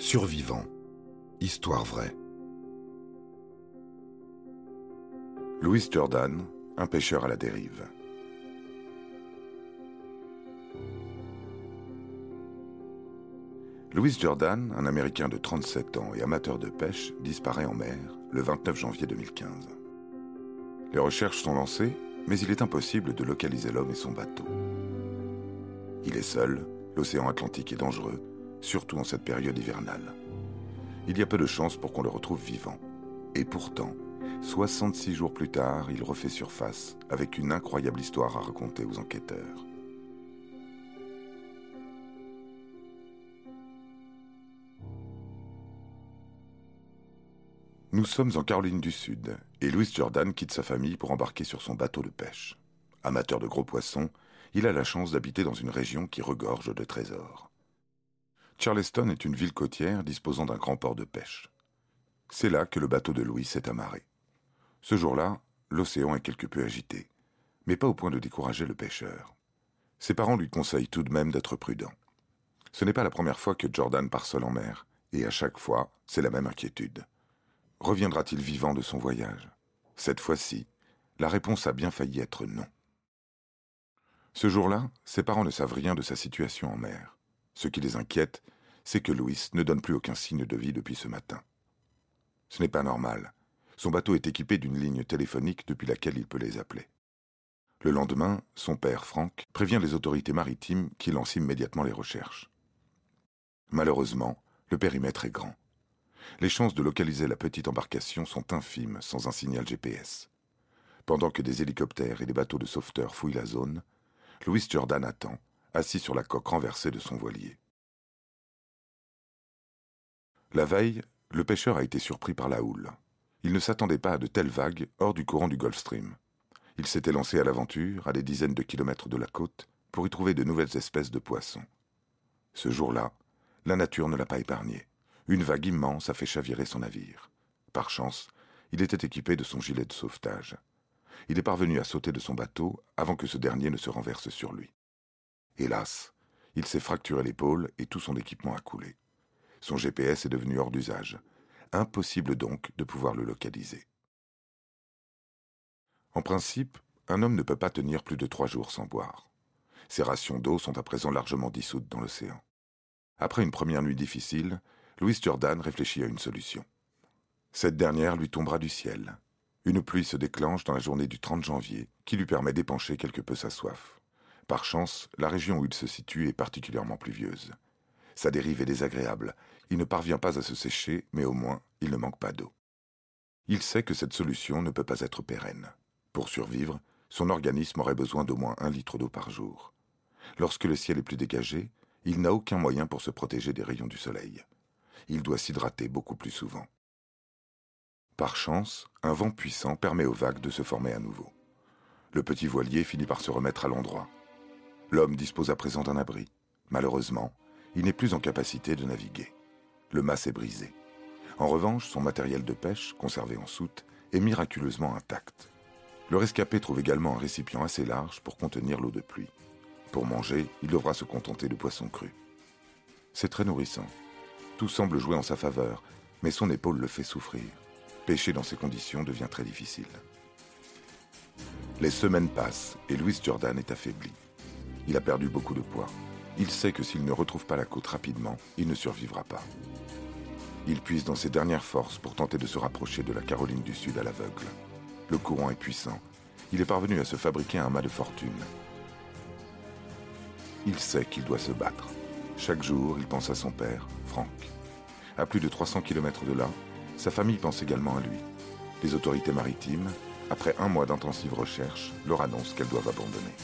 Survivant. Histoire vraie. Louis Jordan, un pêcheur à la dérive. Louis Jordan, un Américain de 37 ans et amateur de pêche, disparaît en mer le 29 janvier 2015. Les recherches sont lancées, mais il est impossible de localiser l'homme et son bateau. Il est seul, l'océan Atlantique est dangereux, surtout en cette période hivernale. Il y a peu de chances pour qu'on le retrouve vivant. Et pourtant, 66 jours plus tard, il refait surface avec une incroyable histoire à raconter aux enquêteurs. Nous sommes en Caroline du Sud et Louis Jordan quitte sa famille pour embarquer sur son bateau de pêche. Amateur de gros poissons, il a la chance d'habiter dans une région qui regorge de trésors. Charleston est une ville côtière disposant d'un grand port de pêche. C'est là que le bateau de Louis s'est amarré. Ce jour-là, l'océan est quelque peu agité, mais pas au point de décourager le pêcheur. Ses parents lui conseillent tout de même d'être prudent. Ce n'est pas la première fois que Jordan part seul en mer, et à chaque fois, c'est la même inquiétude. Reviendra-t-il vivant de son voyage? Cette fois-ci, la réponse a bien failli être non. Ce jour-là, ses parents ne savent rien de sa situation en mer. Ce qui les inquiète, c'est que Louis ne donne plus aucun signe de vie depuis ce matin. Ce n'est pas normal. Son bateau est équipé d'une ligne téléphonique depuis laquelle il peut les appeler. Le lendemain, son père, Franck, prévient les autorités maritimes qui lancent immédiatement les recherches. Malheureusement, le périmètre est grand. Les chances de localiser la petite embarcation sont infimes sans un signal GPS. Pendant que des hélicoptères et des bateaux de sauveteurs fouillent la zone, Louis Jordan attend, assis sur la coque renversée de son voilier. La veille, le pêcheur a été surpris par la houle. Il ne s'attendait pas à de telles vagues hors du courant du Gulf Stream. Il s'était lancé à l'aventure, à des dizaines de kilomètres de la côte, pour y trouver de nouvelles espèces de poissons. Ce jour-là, la nature ne l'a pas épargné. Une vague immense a fait chavirer son navire. Par chance, il était équipé de son gilet de sauvetage. Il est parvenu à sauter de son bateau avant que ce dernier ne se renverse sur lui. Hélas, il s'est fracturé l'épaule et tout son équipement a coulé. Son GPS est devenu hors d'usage. Impossible donc de pouvoir le localiser. En principe, un homme ne peut pas tenir plus de trois jours sans boire. Ses rations d'eau sont à présent largement dissoutes dans l'océan. Après une première nuit difficile, Louis Jordan réfléchit à une solution. Cette dernière lui tombera du ciel. Une pluie se déclenche dans la journée du 30 janvier qui lui permet d'épancher quelque peu sa soif. Par chance, la région où il se situe est particulièrement pluvieuse. Sa dérive est désagréable. Il ne parvient pas à se sécher, mais au moins, il ne manque pas d'eau. Il sait que cette solution ne peut pas être pérenne. Pour survivre, son organisme aurait besoin d'au moins un litre d'eau par jour. Lorsque le ciel est plus dégagé, il n'a aucun moyen pour se protéger des rayons du soleil. Il doit s'hydrater beaucoup plus souvent. Par chance, un vent puissant permet aux vagues de se former à nouveau. Le petit voilier finit par se remettre à l'endroit. L'homme dispose à présent d'un abri. Malheureusement, il n'est plus en capacité de naviguer. Le mât est brisé. En revanche, son matériel de pêche, conservé en soute, est miraculeusement intact. Le rescapé trouve également un récipient assez large pour contenir l'eau de pluie. Pour manger, il devra se contenter de poissons crus. C'est très nourrissant. Tout semble jouer en sa faveur, mais son épaule le fait souffrir. Pêcher dans ces conditions devient très difficile. Les semaines passent et Louis Jordan est affaibli. Il a perdu beaucoup de poids. Il sait que s'il ne retrouve pas la côte rapidement, il ne survivra pas. Il puise dans ses dernières forces pour tenter de se rapprocher de la Caroline du Sud à l'aveugle. Le courant est puissant. Il est parvenu à se fabriquer un mât de fortune. Il sait qu'il doit se battre. Chaque jour, il pense à son père, Franck. À plus de 300 km de là, sa famille pense également à lui. Les autorités maritimes, après un mois d'intensive recherche, leur annoncent qu'elles doivent abandonner.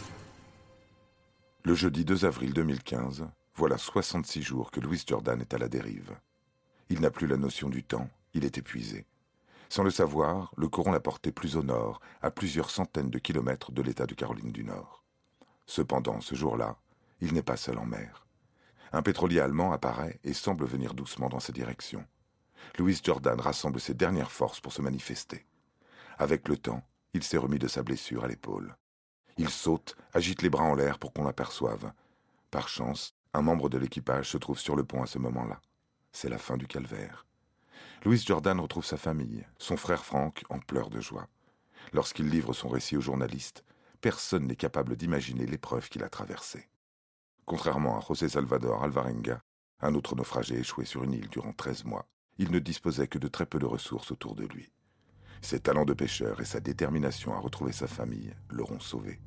Le jeudi 2 avril 2015, voilà 66 jours que Louis Jordan est à la dérive. Il n'a plus la notion du temps, il est épuisé. Sans le savoir, le courant l'a porté plus au nord, à plusieurs centaines de kilomètres de l'État de Caroline du Nord. Cependant, ce jour-là, il n'est pas seul en mer. Un pétrolier allemand apparaît et semble venir doucement dans sa direction. Louis Jordan rassemble ses dernières forces pour se manifester. Avec le temps, il s'est remis de sa blessure à l'épaule. Il saute, agite les bras en l'air pour qu'on l'aperçoive. Par chance, un membre de l'équipage se trouve sur le pont à ce moment-là. c'est la fin du calvaire. Louis Jordan retrouve sa famille, son frère Franck en pleurs de joie. Lorsqu'il livre son récit aux journalistes, personne n'est capable d'imaginer l'épreuve qu'il a traversée. Contrairement à José Salvador Alvarenga, un autre naufragé échoué sur une île durant 13 mois, il ne disposait que de très peu de ressources autour de lui. Ses talents de pêcheur et sa détermination à retrouver sa famille l'auront sauvé.